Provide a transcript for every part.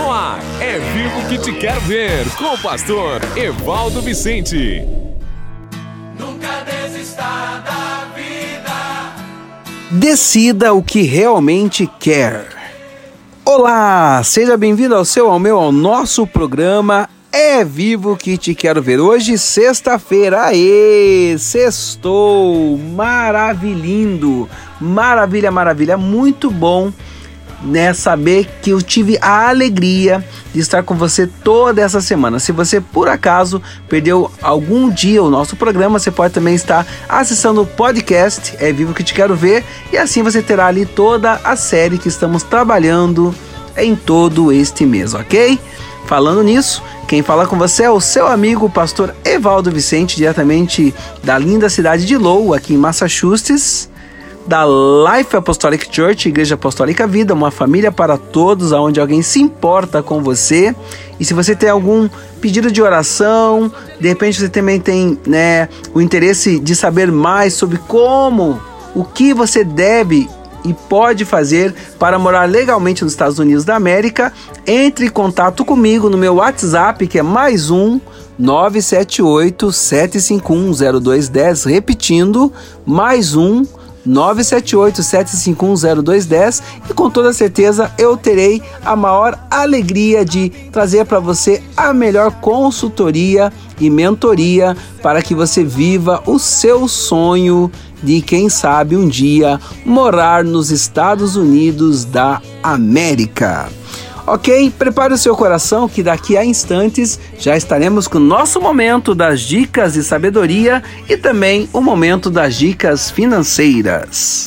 No ar, é vivo que te quero ver, com o pastor Evaldo Vicente. Nunca desista da vida. Decida o que realmente quer. Olá, seja bem-vindo ao seu, ao meu, ao nosso programa É Vivo que te quero ver. Hoje, sexta-feira, aê, sextou, maravilhindo, maravilha, maravilha, muito bom né, saber que eu tive a alegria de estar com você toda essa semana. Se você por acaso perdeu algum dia o nosso programa, você pode também estar acessando o podcast É Vivo que te quero ver e assim você terá ali toda a série que estamos trabalhando em todo este mês, ok? Falando nisso, quem fala com você é o seu amigo, o pastor Evaldo Vicente, diretamente da linda cidade de Lowell, aqui em Massachusetts da Life Apostolic Church, Igreja Apostólica Vida, uma família para todos, aonde alguém se importa com você. E se você tem algum pedido de oração, de repente você também tem né, o interesse de saber mais sobre como, o que você deve e pode fazer para morar legalmente nos Estados Unidos da América, entre em contato comigo no meu WhatsApp, que é mais um 978 751 0210, repetindo, mais um 978-751-0210 e com toda certeza eu terei a maior alegria de trazer para você a melhor consultoria e mentoria para que você viva o seu sonho de quem sabe um dia morar nos Estados Unidos da América. Ok? Prepare o seu coração que daqui a instantes já estaremos com o nosso momento das dicas de sabedoria e também o momento das dicas financeiras.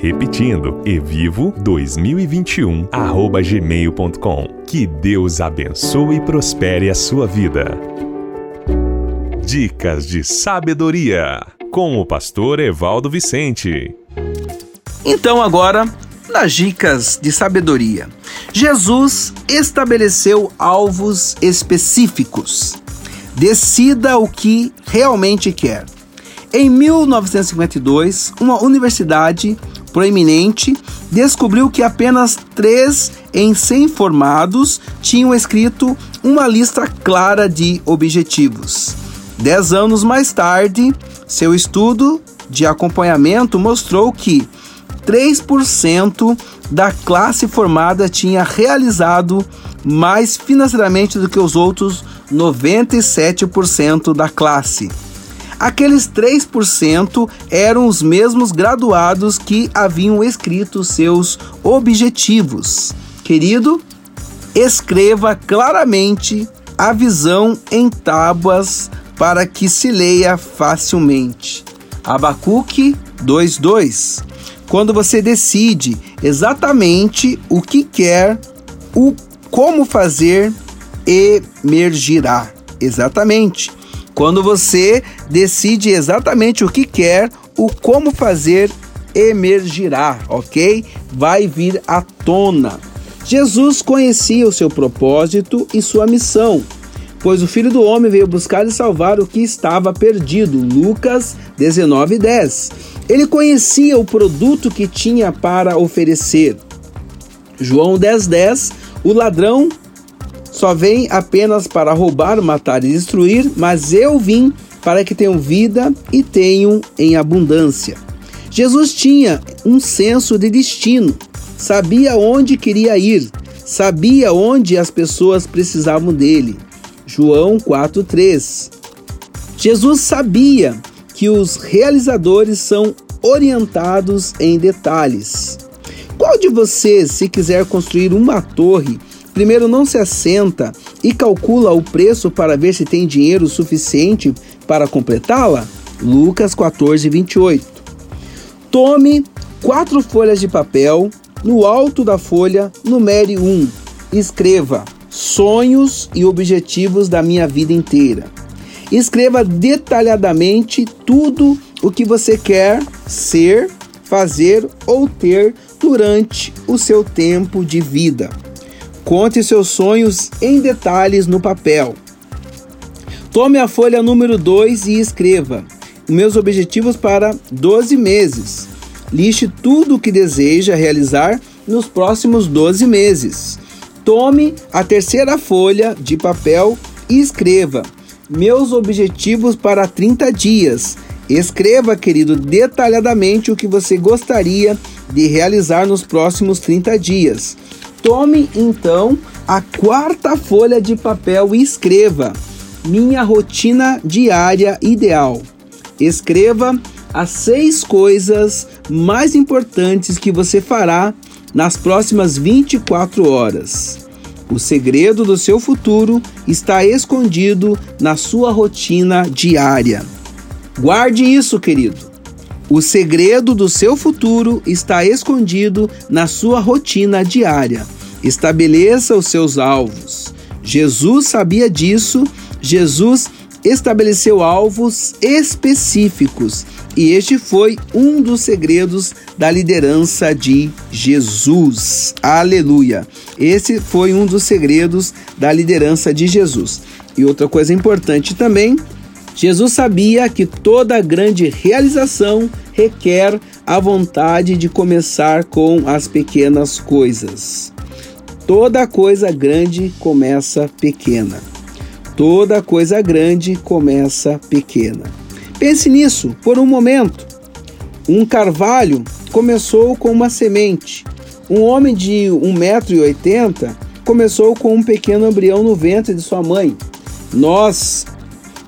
Repetindo, evivo2021@gmail.com. Que Deus abençoe e prospere a sua vida. Dicas de sabedoria com o pastor Evaldo Vicente. Então agora, nas dicas de sabedoria. Jesus estabeleceu alvos específicos. Decida o que realmente quer. Em 1952, uma universidade proeminente descobriu que apenas 3 em 100 formados tinham escrito uma lista clara de objetivos. Dez anos mais tarde, seu estudo de acompanhamento mostrou que 3% da classe formada tinha realizado mais financeiramente do que os outros 97% da classe. Aqueles 3% eram os mesmos graduados que haviam escrito seus objetivos. Querido, escreva claramente a visão em tábuas para que se leia facilmente. Abacuque 2:2. Quando você decide exatamente o que quer, o como fazer emergirá. Exatamente. Quando você decide exatamente o que quer, o como fazer emergirá, ok? Vai vir à tona. Jesus conhecia o seu propósito e sua missão, pois o Filho do Homem veio buscar e salvar o que estava perdido. Lucas 19:10. Ele conhecia o produto que tinha para oferecer. João 10,10: 10, O ladrão só vem apenas para roubar, matar e destruir, mas eu vim para que tenham vida e tenham em abundância. Jesus tinha um senso de destino, sabia onde queria ir, sabia onde as pessoas precisavam dele. João 4:3. Jesus sabia que os realizadores são orientados em detalhes. Qual de vocês, se quiser construir uma torre, primeiro não se assenta e calcula o preço para ver se tem dinheiro suficiente para completá-la? Lucas 14, 28. Tome quatro folhas de papel, no alto da folha, numere um. Escreva sonhos e objetivos da minha vida inteira. Escreva detalhadamente tudo o que você quer ser, fazer ou ter durante o seu tempo de vida. Conte seus sonhos em detalhes no papel. Tome a folha número 2 e escreva: Meus objetivos para 12 meses. Liste tudo o que deseja realizar nos próximos 12 meses. Tome a terceira folha de papel e escreva: Meus objetivos para 30 dias. Escreva, querido, detalhadamente o que você gostaria de realizar nos próximos 30 dias. Tome então a quarta folha de papel e escreva: Minha rotina diária ideal. Escreva as seis coisas mais importantes que você fará nas próximas 24 horas. O segredo do seu futuro está escondido na sua rotina diária. Guarde isso, querido. O segredo do seu futuro está escondido na sua rotina diária. Estabeleça os seus alvos. Jesus sabia disso. Jesus estabeleceu alvos específicos e este foi um dos segredos da liderança de Jesus. Aleluia! Esse foi um dos segredos da liderança de Jesus. E outra coisa importante também Jesus sabia que toda grande realização requer a vontade de começar com as pequenas coisas. Toda coisa grande começa pequena. Toda coisa grande começa pequena. Pense nisso por um momento. Um carvalho começou com uma semente. Um homem de 1,80m começou com um pequeno embrião no ventre de sua mãe. Nós,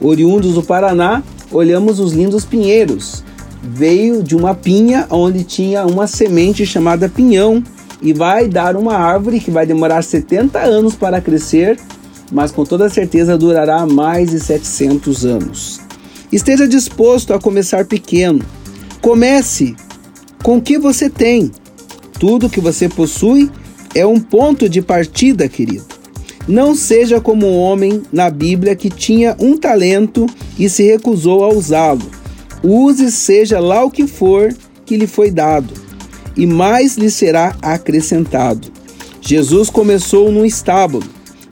oriundos do Paraná, olhamos os lindos pinheiros. Veio de uma pinha onde tinha uma semente chamada pinhão e vai dar uma árvore que vai demorar 70 anos para crescer, mas com toda certeza durará mais de 700 anos. Esteja disposto a começar pequeno. Comece com o que você tem. Tudo que você possui é um ponto de partida, querido. Não seja como um homem na Bíblia que tinha um talento e se recusou a usá-lo. Use seja lá o que for que lhe foi dado, e mais lhe será acrescentado. Jesus começou num estábulo,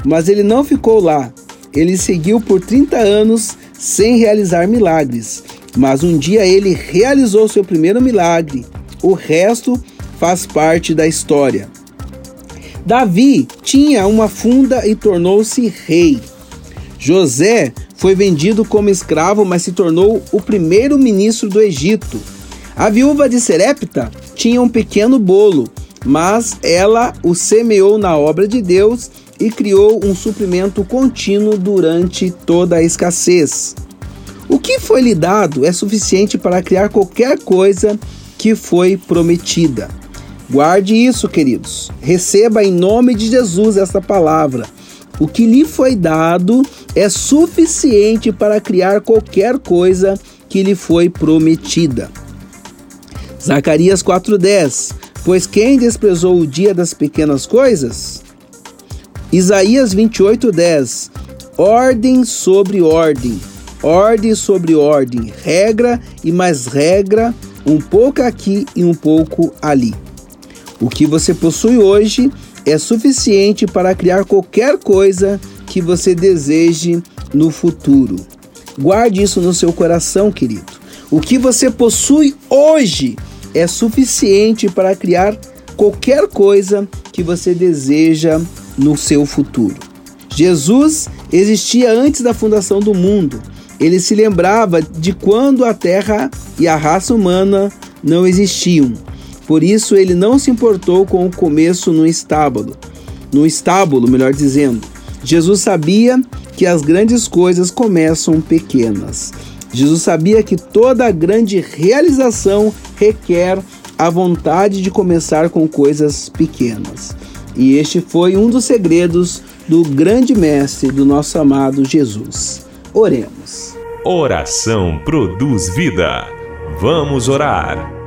mas ele não ficou lá. Ele seguiu por 30 anos sem realizar milagres, mas um dia ele realizou seu primeiro milagre. O resto faz parte da história. Davi tinha uma funda e tornou-se rei. José foi vendido como escravo, mas se tornou o primeiro ministro do Egito. A viúva de Serepta tinha um pequeno bolo, mas ela o semeou na obra de Deus e criou um suprimento contínuo durante toda a escassez. O que foi lhe dado é suficiente para criar qualquer coisa que foi prometida. Guarde isso, queridos. Receba em nome de Jesus essa palavra. O que lhe foi dado é suficiente para criar qualquer coisa que lhe foi prometida. Zacarias 4:10 Pois quem desprezou o dia das pequenas coisas? Isaías 28:10 Ordem sobre ordem, ordem sobre ordem, regra e mais regra, um pouco aqui e um pouco ali. O que você possui hoje é suficiente para criar qualquer coisa que você deseje no futuro. Guarde isso no seu coração, querido. O que você possui hoje é suficiente para criar qualquer coisa que você deseja no seu futuro. Jesus existia antes da fundação do mundo. Ele se lembrava de quando a terra e a raça humana não existiam. Por isso ele não se importou com o começo no estábulo. No estábulo, melhor dizendo. Jesus sabia que as grandes coisas começam pequenas. Jesus sabia que toda grande realização requer a vontade de começar com coisas pequenas. E este foi um dos segredos do grande mestre do nosso amado Jesus. Oremos. Oração produz vida. Vamos orar.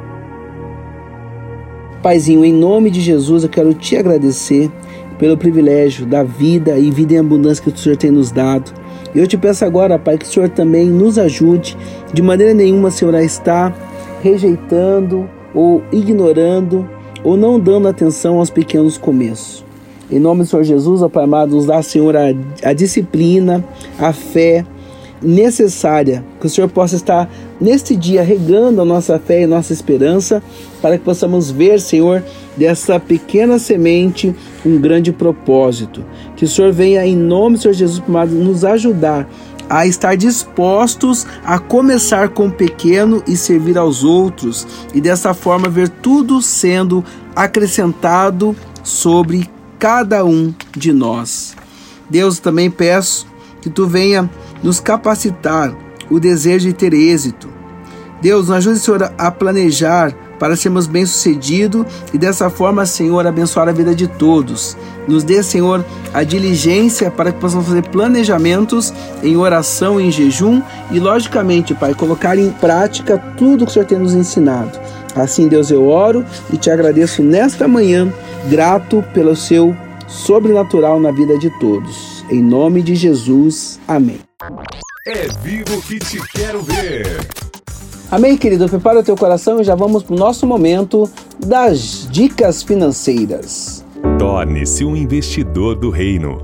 Paizinho, em nome de Jesus, eu quero te agradecer pelo privilégio da vida e vida em abundância que o Senhor tem nos dado. Eu te peço agora, Pai, que o Senhor também nos ajude. De maneira nenhuma, Senhor, a estar rejeitando ou ignorando ou não dando atenção aos pequenos começos. Em nome do Senhor Jesus, ó Pai amado, nos dá, Senhor, a, a disciplina, a fé necessária, que o Senhor possa estar neste dia regando a nossa fé e nossa esperança, para que possamos ver, Senhor, dessa pequena semente um grande propósito. Que o Senhor venha, em nome do Senhor Jesus, amado, nos ajudar a estar dispostos a começar com o pequeno e servir aos outros, e dessa forma ver tudo sendo acrescentado sobre cada um de nós. Deus, também peço que tu venha nos capacitar o desejo de ter êxito. Deus, nos ajude, Senhor, a planejar para sermos bem-sucedidos e dessa forma, Senhor, abençoar a vida de todos. Nos dê, Senhor, a diligência para que possamos fazer planejamentos em oração, em jejum e, logicamente, Pai, colocar em prática tudo que o Senhor tem nos ensinado. Assim, Deus, eu oro e te agradeço nesta manhã, grato pelo seu sobrenatural na vida de todos. Em nome de Jesus, amém. É vivo que te quero ver. Amém, querido? Prepara o teu coração e já vamos para o nosso momento das dicas financeiras. Torne-se um investidor do reino.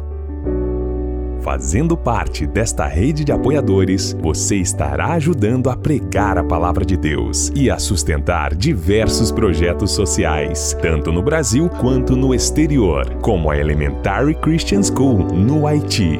Fazendo parte desta rede de apoiadores, você estará ajudando a pregar a palavra de Deus e a sustentar diversos projetos sociais, tanto no Brasil quanto no exterior, como a Elementary Christian School no Haiti.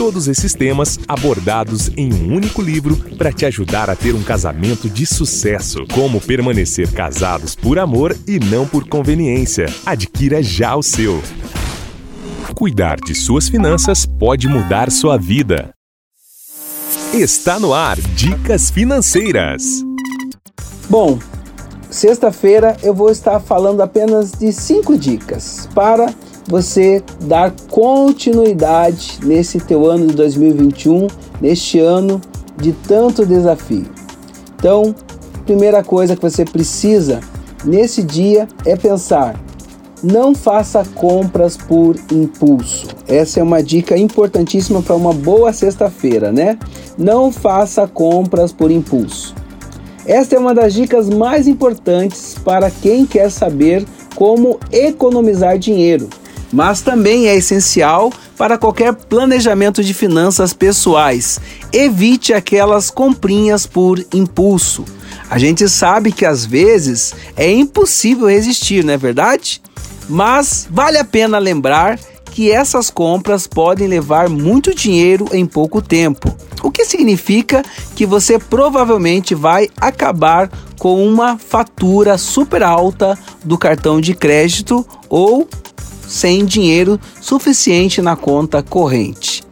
todos esses temas abordados em um único livro para te ajudar a ter um casamento de sucesso. Como permanecer casados por amor e não por conveniência. Adquira já o seu. Cuidar de suas finanças pode mudar sua vida. Está no ar Dicas Financeiras. Bom, sexta-feira eu vou estar falando apenas de cinco dicas para você dar continuidade nesse teu ano de 2021, neste ano de tanto desafio. Então, primeira coisa que você precisa nesse dia é pensar: não faça compras por impulso. Essa é uma dica importantíssima para uma boa sexta-feira, né? Não faça compras por impulso. Esta é uma das dicas mais importantes para quem quer saber como economizar dinheiro mas também é essencial para qualquer planejamento de finanças pessoais. Evite aquelas comprinhas por impulso. A gente sabe que às vezes é impossível resistir, não é verdade? Mas vale a pena lembrar que essas compras podem levar muito dinheiro em pouco tempo, o que significa que você provavelmente vai acabar com uma fatura super alta do cartão de crédito ou sem dinheiro suficiente na conta corrente.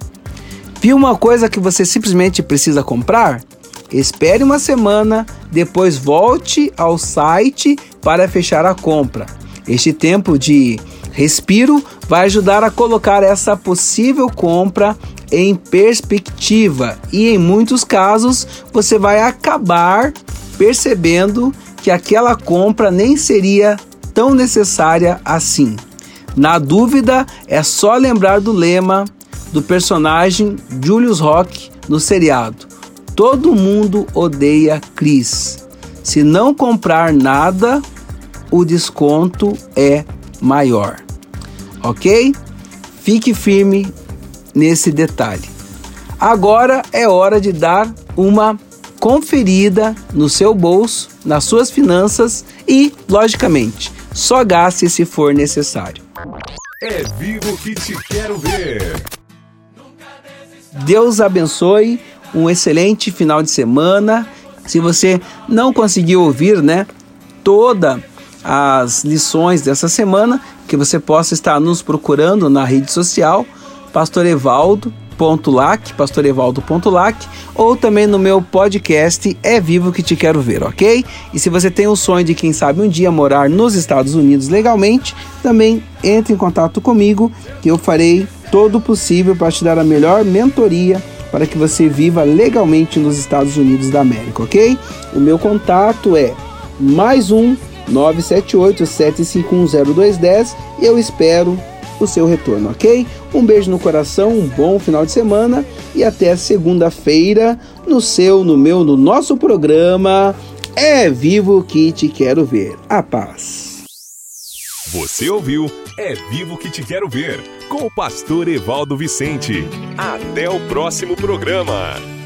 Viu uma coisa que você simplesmente precisa comprar? Espere uma semana, depois volte ao site para fechar a compra. Este tempo de respiro vai ajudar a colocar essa possível compra em perspectiva e em muitos casos você vai acabar percebendo que aquela compra nem seria tão necessária assim. Na dúvida, é só lembrar do lema do personagem Julius Rock no seriado. Todo mundo odeia Chris. Se não comprar nada, o desconto é maior. Ok? Fique firme nesse detalhe. Agora é hora de dar uma conferida no seu bolso, nas suas finanças e, logicamente, só gaste se for necessário. É vivo que te quero ver. Deus abençoe, um excelente final de semana. Se você não conseguiu ouvir, né, toda as lições dessa semana, que você possa estar nos procurando na rede social, Pastor Evaldo pastorevaldo.lac, pastorevaldo.lac, ou também no meu podcast É Vivo Que Te Quero Ver, ok? E se você tem o sonho de, quem sabe, um dia morar nos Estados Unidos legalmente, também entre em contato comigo, que eu farei todo o possível para te dar a melhor mentoria para que você viva legalmente nos Estados Unidos da América, ok? O meu contato é mais um 978 751 0210 e eu espero o seu retorno, ok? Um beijo no coração, um bom final de semana e até segunda-feira no seu, no meu, no nosso programa É Vivo que Te Quero Ver. A paz. Você ouviu É Vivo que Te Quero Ver com o pastor Evaldo Vicente. Até o próximo programa.